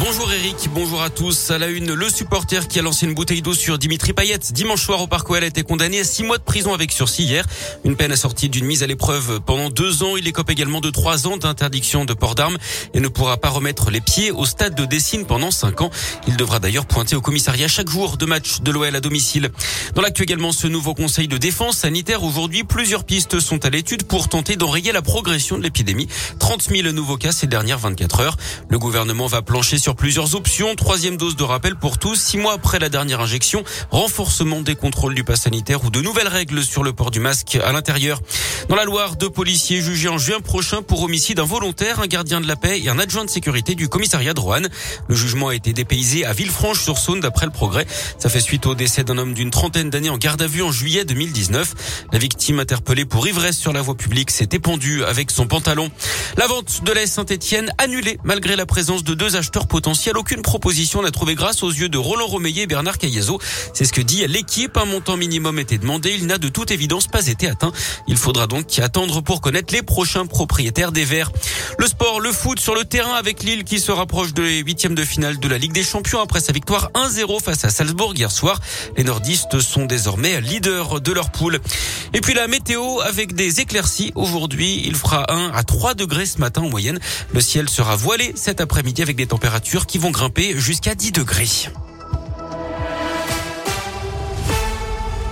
Bonjour Eric, bonjour à tous. À la une, le supporter qui a lancé une bouteille d'eau sur Dimitri Payet dimanche soir au Parc OL a été condamné à six mois de prison avec sursis hier. Une peine assortie d'une mise à l'épreuve pendant deux ans. Il écope également de trois ans d'interdiction de port d'armes et ne pourra pas remettre les pieds au stade de Dessine pendant cinq ans. Il devra d'ailleurs pointer au commissariat chaque jour de match de l'OL à domicile. Dans l'actu également, ce nouveau conseil de défense sanitaire. Aujourd'hui, plusieurs pistes sont à l'étude pour tenter d'enrayer la progression de l'épidémie. 30 000 nouveaux cas ces dernières 24 heures. Le gouvernement va plancher sur sur plusieurs options. Troisième dose de rappel pour tous, six mois après la dernière injection, renforcement des contrôles du pass sanitaire ou de nouvelles règles sur le port du masque à l'intérieur. Dans la Loire, deux policiers jugés en juin prochain pour homicide involontaire, un gardien de la paix et un adjoint de sécurité du commissariat de Roanne. Le jugement a été dépaysé à Villefranche-sur-Saône d'après le progrès. Ça fait suite au décès d'un homme d'une trentaine d'années en garde à vue en juillet 2019. La victime interpellée pour ivresse sur la voie publique s'est épandue avec son pantalon. La vente de la Saint-Etienne annulée malgré la présence de deux acheteurs potentiel. Aucune proposition n'a trouvé grâce aux yeux de Roland Romeillet et Bernard Cayazo. C'est ce que dit l'équipe. Un montant minimum était demandé. Il n'a de toute évidence pas été atteint. Il faudra donc attendre pour connaître les prochains propriétaires des Verts. Le sport, le foot sur le terrain avec Lille qui se rapproche de les huitièmes de finale de la Ligue des Champions après sa victoire 1-0 face à Salzbourg hier soir. Les nordistes sont désormais leaders de leur poule. Et puis la météo avec des éclaircies. Aujourd'hui, il fera 1 à 3 degrés ce matin en moyenne. Le ciel sera voilé cet après-midi avec des températures qui vont grimper jusqu'à 10 degrés.